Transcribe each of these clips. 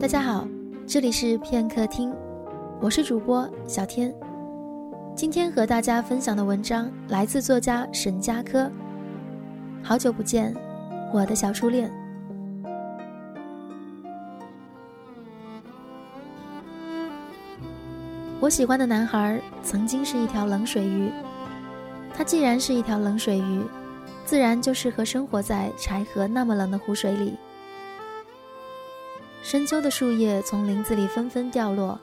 大家好，这里是片刻听，我是主播小天。今天和大家分享的文章来自作家沈佳柯。好久不见，我的小初恋。我喜欢的男孩曾经是一条冷水鱼，他既然是一条冷水鱼，自然就适合生活在柴河那么冷的湖水里。深秋的树叶从林子里纷纷掉落，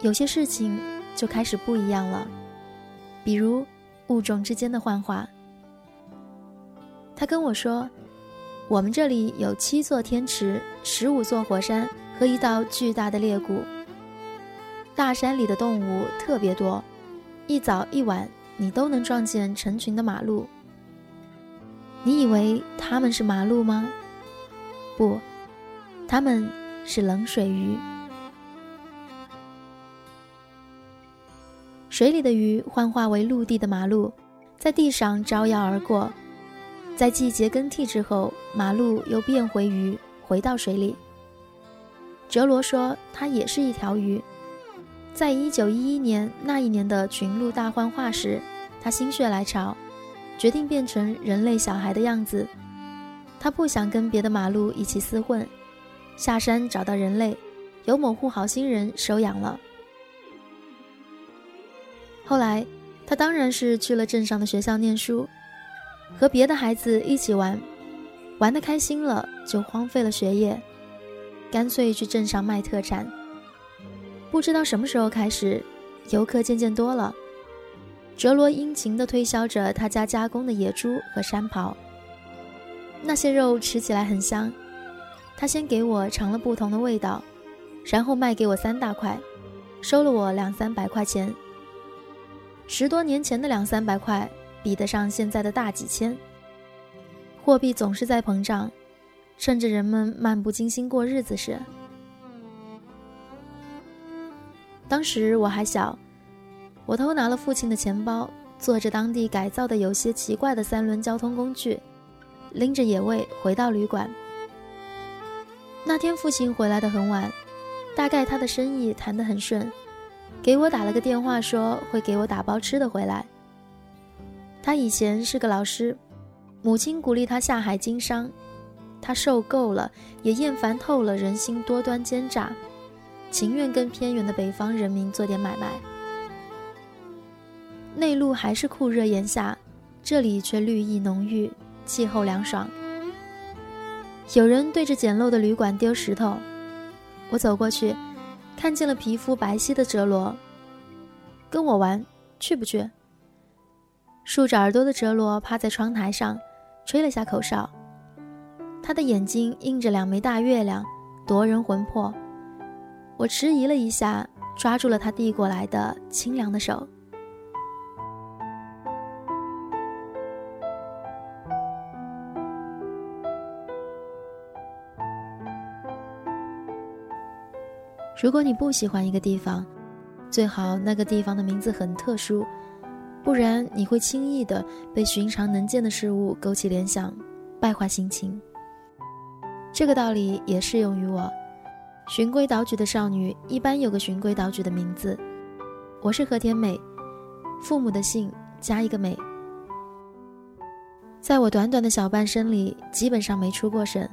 有些事情就开始不一样了，比如物种之间的幻化。他跟我说，我们这里有七座天池、十五座火山和一道巨大的裂谷。大山里的动物特别多，一早一晚你都能撞见成群的马路。你以为它们是马路吗？不，它们是冷水鱼。水里的鱼幻化为陆地的马路，在地上招摇而过。在季节更替之后，马路又变回鱼，回到水里。哲罗说，它也是一条鱼。在一九一一年那一年的群鹿大幻化时，他心血来潮，决定变成人类小孩的样子。他不想跟别的马鹿一起厮混，下山找到人类，由某户好心人收养了。后来，他当然是去了镇上的学校念书，和别的孩子一起玩，玩得开心了就荒废了学业，干脆去镇上卖特产。不知道什么时候开始，游客渐渐多了。哲罗殷勤地推销着他家加工的野猪和山狍，那些肉吃起来很香。他先给我尝了不同的味道，然后卖给我三大块，收了我两三百块钱。十多年前的两三百块，比得上现在的大几千。货币总是在膨胀，趁着人们漫不经心过日子时。当时我还小，我偷拿了父亲的钱包，坐着当地改造的有些奇怪的三轮交通工具，拎着野味回到旅馆。那天父亲回来的很晚，大概他的生意谈得很顺，给我打了个电话，说会给我打包吃的回来。他以前是个老师，母亲鼓励他下海经商，他受够了，也厌烦透了人心多端奸诈。情愿跟偏远的北方人民做点买卖。内陆还是酷热炎夏，这里却绿意浓郁，气候凉爽。有人对着简陋的旅馆丢石头，我走过去，看见了皮肤白皙的哲罗。跟我玩，去不去？竖着耳朵的哲罗趴在窗台上，吹了下口哨。他的眼睛映着两枚大月亮，夺人魂魄。我迟疑了一下，抓住了他递过来的清凉的手。如果你不喜欢一个地方，最好那个地方的名字很特殊，不然你会轻易的被寻常能见的事物勾起联想，败坏心情。这个道理也适用于我。循规蹈矩的少女一般有个循规蹈矩的名字，我是和田美，父母的姓加一个美。在我短短的小半生里，基本上没出过省，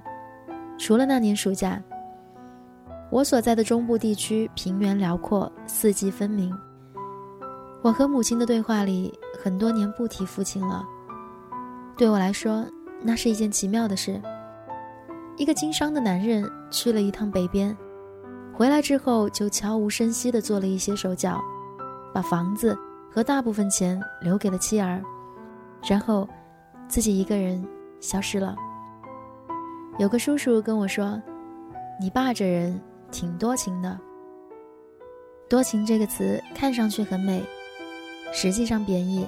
除了那年暑假。我所在的中部地区平原辽阔，四季分明。我和母亲的对话里，很多年不提父亲了。对我来说，那是一件奇妙的事。一个经商的男人去了一趟北边，回来之后就悄无声息地做了一些手脚，把房子和大部分钱留给了妻儿，然后自己一个人消失了。有个叔叔跟我说：“你爸这人挺多情的。”多情这个词看上去很美，实际上贬义。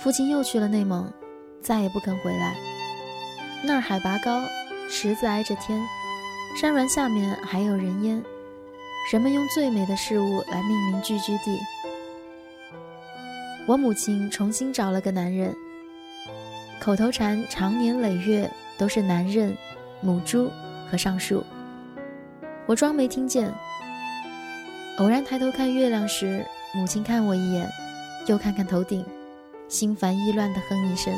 父亲又去了内蒙，再也不肯回来，那儿海拔高。池子挨着天，山峦下面还有人烟，人们用最美的事物来命名聚居地。我母亲重新找了个男人，口头禅长年累月都是男人、母猪和上树。我装没听见。偶然抬头看月亮时，母亲看我一眼，又看看头顶，心烦意乱地哼一声。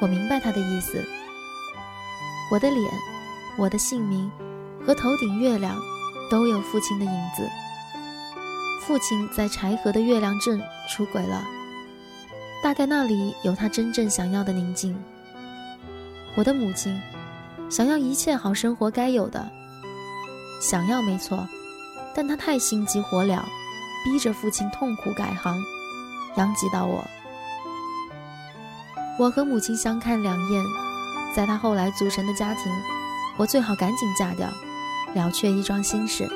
我明白她的意思。我的脸，我的姓名，和头顶月亮，都有父亲的影子。父亲在柴河的月亮镇出轨了，大概那里有他真正想要的宁静。我的母亲，想要一切好生活该有的，想要没错，但他太心急火燎，逼着父亲痛苦改行，殃及到我。我和母亲相看两厌，在他后来组成的家庭，我最好赶紧嫁掉，了却一桩心事。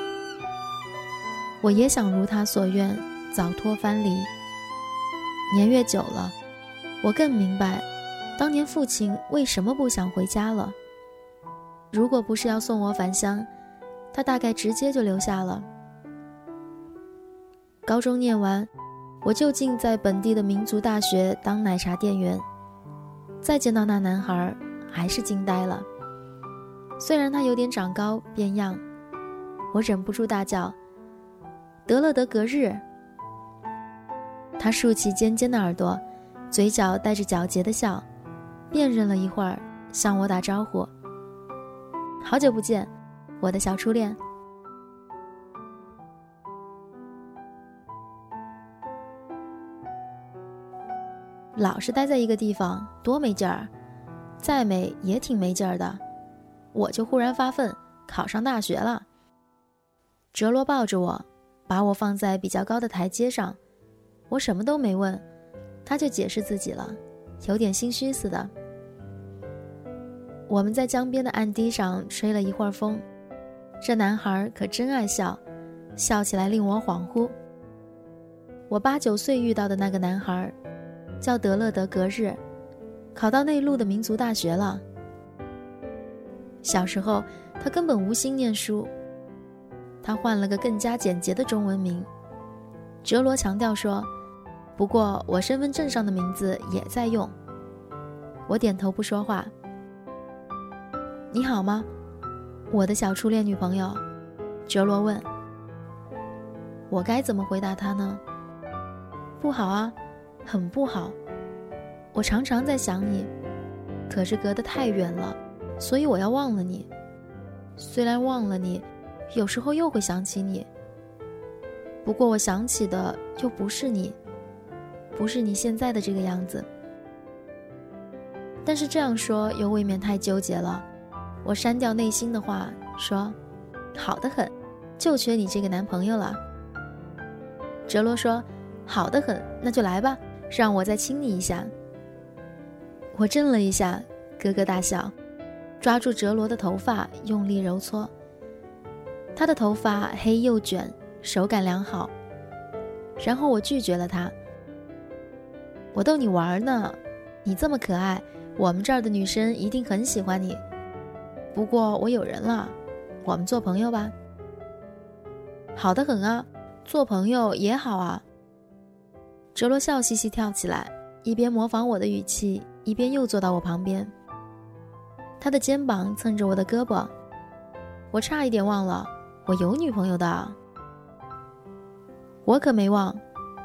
我也想如他所愿，早脱藩篱。年月久了，我更明白，当年父亲为什么不想回家了。如果不是要送我返乡，他大概直接就留下了。高中念完，我就近在本地的民族大学当奶茶店员。再见到那男孩，还是惊呆了。虽然他有点长高变样，我忍不住大叫。德勒德格日，他竖起尖尖的耳朵，嘴角带着皎洁的笑，辨认了一会儿，向我打招呼：“好久不见，我的小初恋。”老是待在一个地方，多没劲儿！再美也挺没劲儿的。我就忽然发奋，考上大学了。哲罗抱着我。把我放在比较高的台阶上，我什么都没问，他就解释自己了，有点心虚似的。我们在江边的岸堤上吹了一会儿风，这男孩可真爱笑，笑起来令我恍惚。我八九岁遇到的那个男孩，叫德勒德格日，考到内陆的民族大学了。小时候他根本无心念书。他换了个更加简洁的中文名，哲罗强调说：“不过我身份证上的名字也在用。”我点头不说话。你好吗，我的小初恋女朋友？哲罗问。我该怎么回答他呢？不好啊，很不好。我常常在想你，可是隔得太远了，所以我要忘了你。虽然忘了你。有时候又会想起你，不过我想起的又不是你，不是你现在的这个样子。但是这样说又未免太纠结了，我删掉内心的话，说：“好的很，就缺你这个男朋友了。”哲罗说：“好的很，那就来吧，让我再亲你一下。”我震了一下，咯咯大笑，抓住哲罗的头发，用力揉搓。他的头发黑又卷，手感良好。然后我拒绝了他。我逗你玩呢，你这么可爱，我们这儿的女生一定很喜欢你。不过我有人了，我们做朋友吧。好的很啊，做朋友也好啊。哲罗笑嘻嘻跳起来，一边模仿我的语气，一边又坐到我旁边。他的肩膀蹭着我的胳膊，我差一点忘了。我有女朋友的，我可没忘，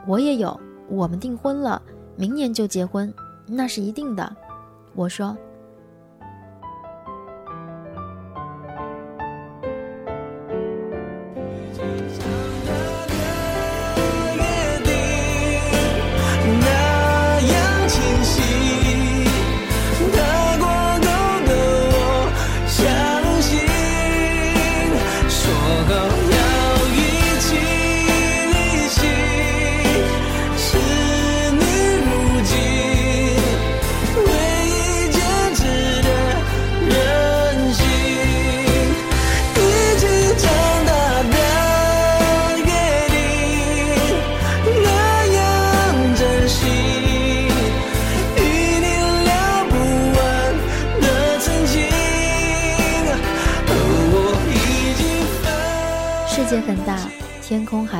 我也有，我们订婚了，明年就结婚，那是一定的。我说。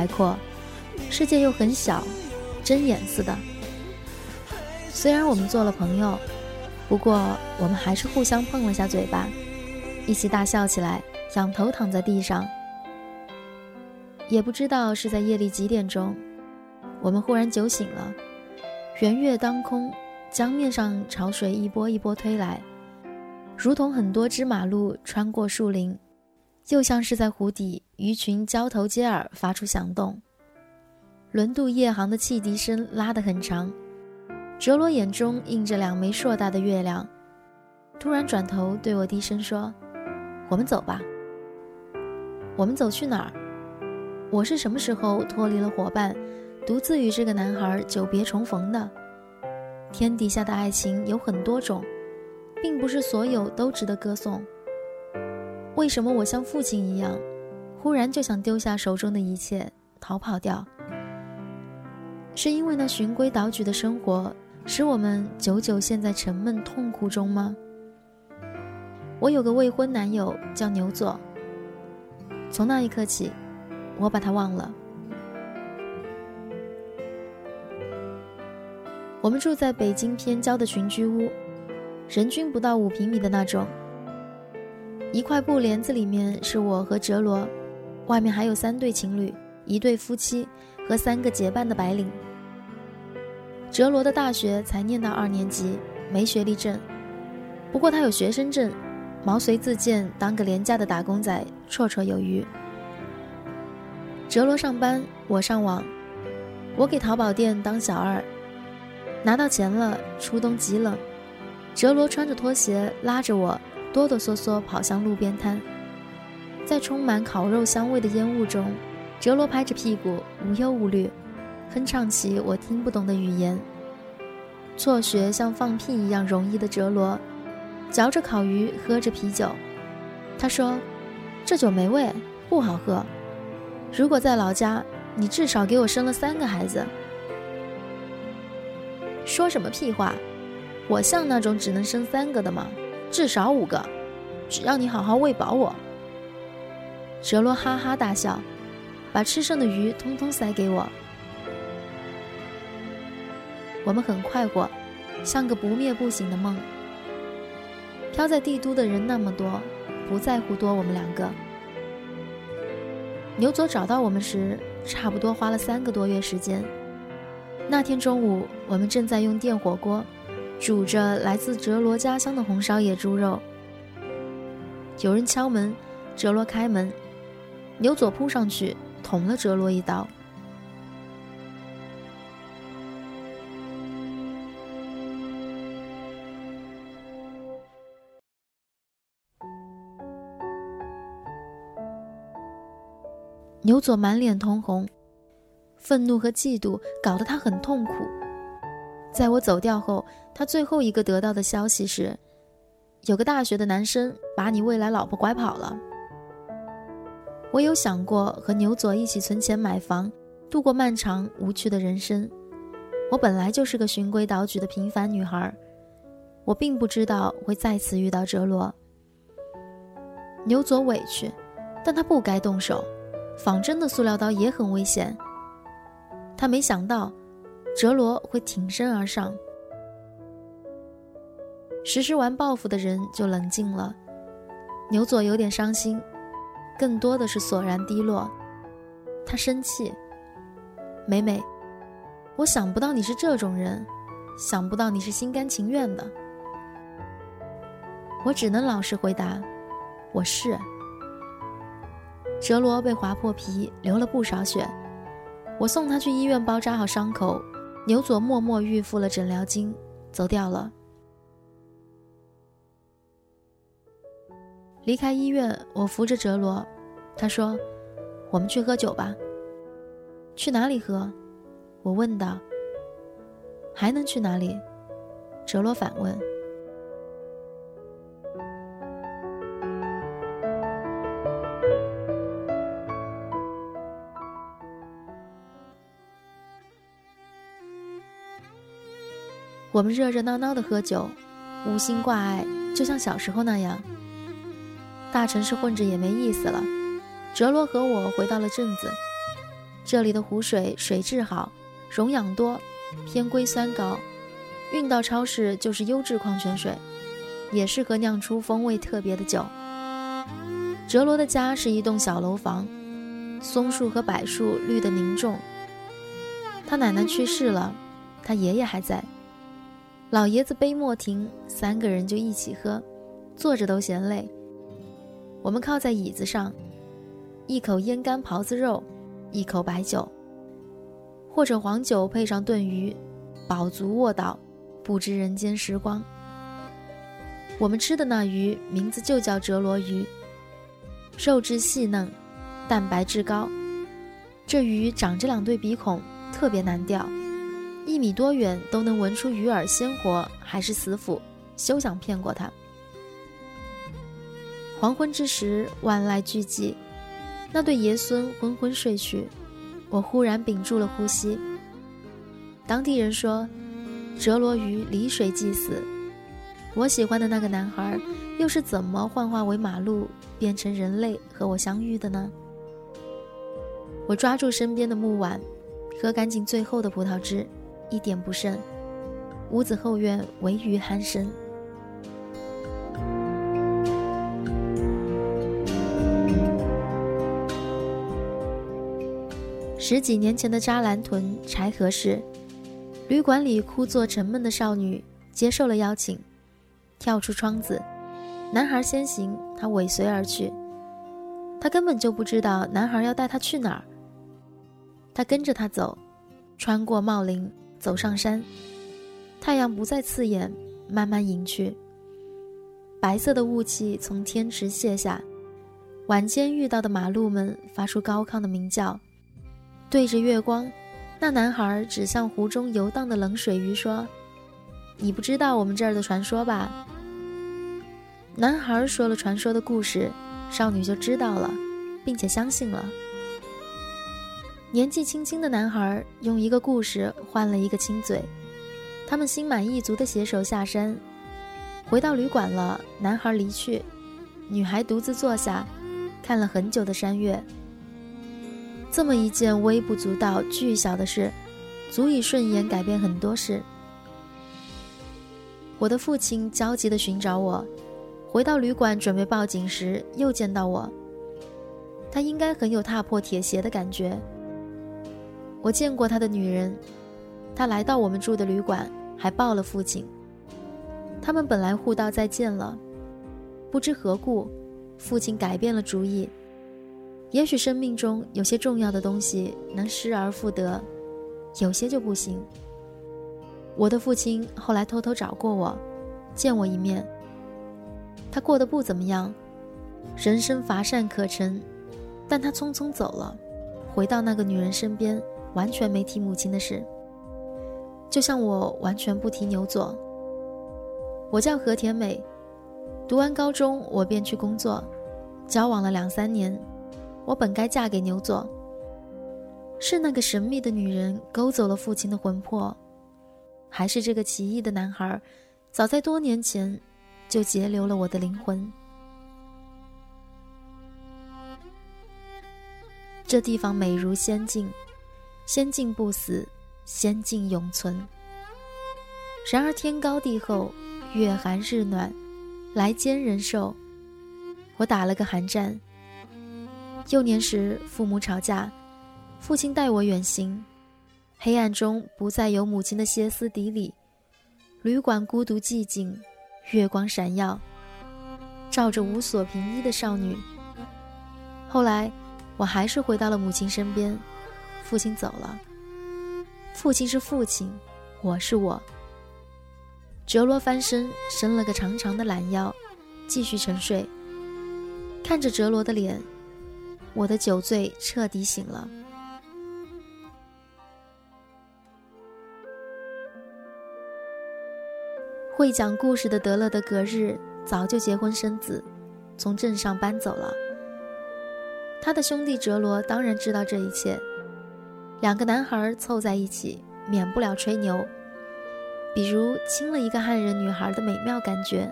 天空海阔，世界又很小，针眼似的。虽然我们做了朋友，不过我们还是互相碰了下嘴巴，一起大笑起来，仰头躺在地上。也不知道是在夜里几点钟，我们忽然酒醒了，圆月当空，江面上潮水一波一波推来，如同很多只马路穿过树林，又像是在湖底鱼群交头接耳发出响动。轮渡夜航的汽笛声拉得很长，哲罗眼中映着两枚硕大的月亮，突然转头对我低声说：“我们走吧。”我们走去哪儿？我是什么时候脱离了伙伴，独自与这个男孩久别重逢的？天底下的爱情有很多种，并不是所有都值得歌颂。为什么我像父亲一样，忽然就想丢下手中的一切，逃跑掉？是因为那循规蹈矩的生活，使我们久久陷在沉闷痛苦中吗？我有个未婚男友叫牛佐，从那一刻起。我把他忘了。我们住在北京偏郊的群居屋，人均不到五平米的那种。一块布帘子里面是我和哲罗，外面还有三对情侣，一对夫妻和三个结伴的白领。哲罗的大学才念到二年级，没学历证，不过他有学生证，毛遂自荐当个廉价的打工仔，绰绰有余。哲罗上班，我上网，我给淘宝店当小二，拿到钱了。初冬极冷，哲罗穿着拖鞋拉着我，哆哆嗦嗦跑向路边摊。在充满烤肉香味的烟雾中，哲罗拍着屁股，无忧无虑，哼唱起我听不懂的语言。辍学像放屁一样容易的哲罗，嚼着烤鱼，喝着啤酒。他说：“这酒没味，不好喝。”如果在老家，你至少给我生了三个孩子。说什么屁话！我像那种只能生三个的吗？至少五个，只要你好好喂饱我。哲罗哈哈大笑，把吃剩的鱼通通塞给我。我们很快活，像个不灭不醒的梦。飘在帝都的人那么多，不在乎多我们两个。牛佐找到我们时，差不多花了三个多月时间。那天中午，我们正在用电火锅煮着来自哲罗家乡的红烧野猪肉。有人敲门，哲罗开门，牛佐扑上去捅了哲罗一刀。牛佐满脸通红，愤怒和嫉妒搞得他很痛苦。在我走掉后，他最后一个得到的消息是，有个大学的男生把你未来老婆拐跑了。我有想过和牛佐一起存钱买房，度过漫长无趣的人生。我本来就是个循规蹈矩的平凡女孩，我并不知道会再次遇到哲罗。牛佐委屈，但他不该动手。仿真的塑料刀也很危险。他没想到，哲罗会挺身而上。实施完报复的人就冷静了。牛佐有点伤心，更多的是索然低落。他生气，美美，我想不到你是这种人，想不到你是心甘情愿的。我只能老实回答，我是。哲罗被划破皮，流了不少血。我送他去医院包扎好伤口。牛佐默默预付了诊疗金，走掉了。离开医院，我扶着哲罗，他说：“我们去喝酒吧。”去哪里喝？我问道。还能去哪里？哲罗反问。我们热热闹闹的喝酒，无心挂碍，就像小时候那样。大城市混着也没意思了。哲罗和我回到了镇子，这里的湖水水质好，溶氧多，偏硅酸高，运到超市就是优质矿泉水，也适合酿出风味特别的酒。哲罗的家是一栋小楼房，松树和柏树绿得凝重。他奶奶去世了，他爷爷还在。老爷子杯莫停，三个人就一起喝，坐着都嫌累。我们靠在椅子上，一口烟干狍子肉，一口白酒，或者黄酒配上炖鱼，饱足卧倒，不知人间时光。我们吃的那鱼名字就叫哲罗鱼，肉质细嫩，蛋白质高。这鱼长着两对鼻孔，特别难钓。一米多远都能闻出鱼饵鲜活还是死腐，休想骗过他。黄昏之时，万籁俱寂，那对爷孙昏昏睡去，我忽然屏住了呼吸。当地人说，折罗鱼离水即死。我喜欢的那个男孩，又是怎么幻化为马路，变成人类和我相遇的呢？我抓住身边的木碗，喝干净最后的葡萄汁。一点不剩，屋子后院唯余鼾声。十几年前的扎兰屯柴河市旅馆里，枯坐沉闷的少女接受了邀请，跳出窗子，男孩先行，她尾随而去。她根本就不知道男孩要带她去哪儿。她跟着他走，穿过茂林。走上山，太阳不再刺眼，慢慢隐去。白色的雾气从天池卸下，晚间遇到的马路们发出高亢的鸣叫。对着月光，那男孩指向湖中游荡的冷水鱼说：“你不知道我们这儿的传说吧？”男孩说了传说的故事，少女就知道了，并且相信了。年纪轻轻的男孩用一个故事换了一个亲嘴，他们心满意足地携手下山，回到旅馆了。男孩离去，女孩独自坐下，看了很久的山月。这么一件微不足道、巨小的事，足以瞬眼改变很多事。我的父亲焦急地寻找我，回到旅馆准备报警时，又见到我。他应该很有踏破铁鞋的感觉。我见过他的女人，他来到我们住的旅馆，还抱了父亲。他们本来互道再见了，不知何故，父亲改变了主意。也许生命中有些重要的东西能失而复得，有些就不行。我的父亲后来偷偷找过我，见我一面。他过得不怎么样，人生乏善可陈，但他匆匆走了，回到那个女人身边。完全没提母亲的事，就像我完全不提牛佐。我叫何田美，读完高中我便去工作，交往了两三年。我本该嫁给牛佐，是那个神秘的女人勾走了父亲的魂魄，还是这个奇异的男孩，早在多年前就截留了我的灵魂？这地方美如仙境。仙境不死，仙境永存。然而天高地厚，月寒日暖，来煎人寿。我打了个寒战。幼年时父母吵架，父亲带我远行，黑暗中不再有母亲的歇斯底里。旅馆孤独寂静，月光闪耀，照着无所凭依的少女。后来，我还是回到了母亲身边。父亲走了，父亲是父亲，我是我。哲罗翻身，伸了个长长的懒腰，继续沉睡。看着哲罗的脸，我的酒醉彻底醒了。会讲故事的德勒的隔日早就结婚生子，从镇上搬走了。他的兄弟哲罗当然知道这一切。两个男孩凑在一起，免不了吹牛，比如亲了一个汉人女孩的美妙感觉。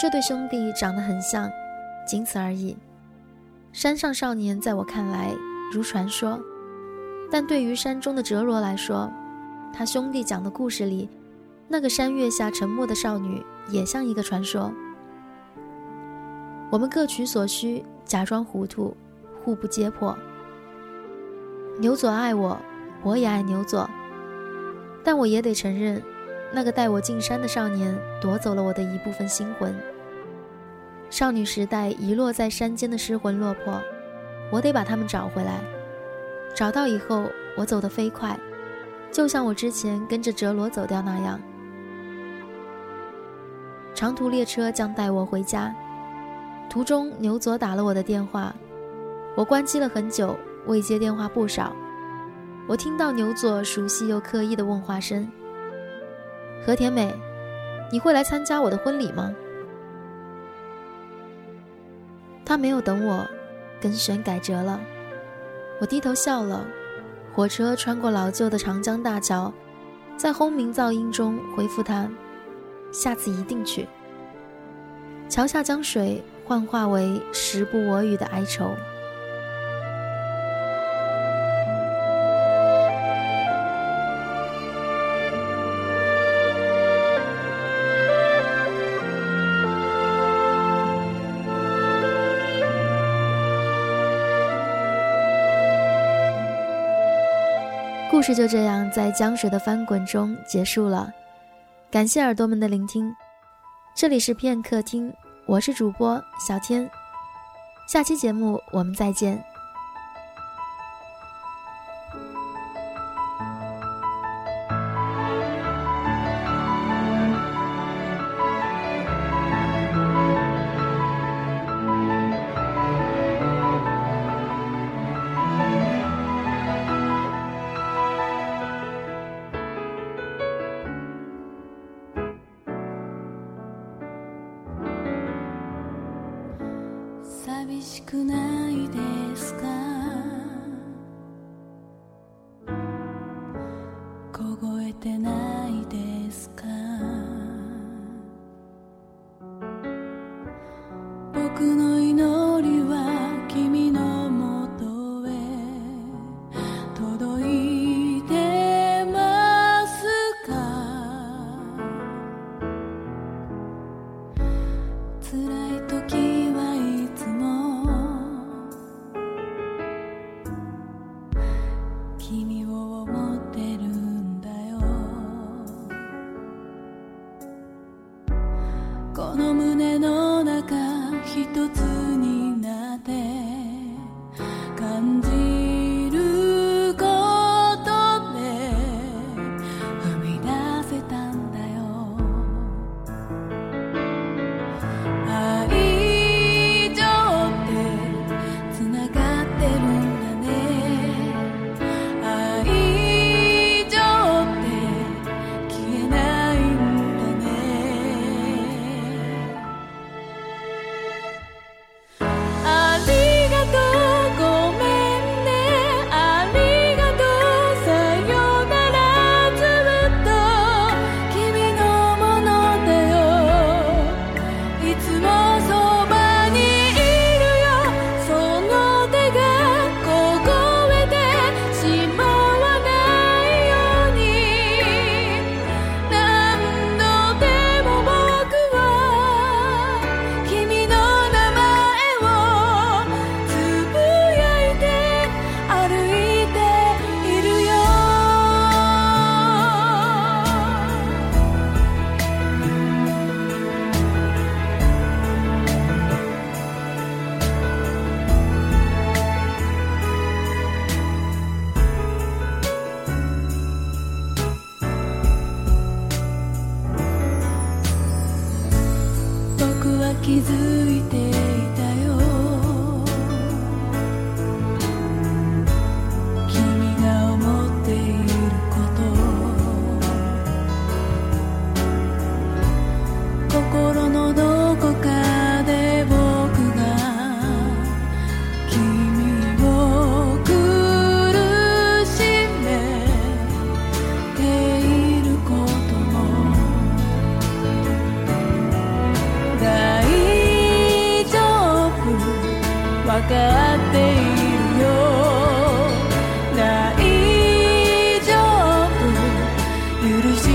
这对兄弟长得很像，仅此而已。山上少年在我看来如传说，但对于山中的哲罗来说，他兄弟讲的故事里，那个山月下沉默的少女也像一个传说。我们各取所需，假装糊涂，互不揭破。牛佐爱我，我也爱牛佐，但我也得承认，那个带我进山的少年夺走了我的一部分心魂。少女时代遗落在山间的失魂落魄，我得把他们找回来。找到以后，我走得飞快，就像我之前跟着哲罗走掉那样。长途列车将带我回家。途中，牛佐打了我的电话，我关机了很久，未接电话不少。我听到牛佐熟悉又刻意的问话声：“和田美，你会来参加我的婚礼吗？”他没有等我，跟选改折了。我低头笑了。火车穿过老旧的长江大桥，在轰鸣噪音中回复他：“下次一定去。”桥下江水。幻化为时不我与的哀愁。故事就这样在江水的翻滚中结束了。感谢耳朵们的聆听，这里是片刻听。我是主播小天，下期节目我们再见。beautiful.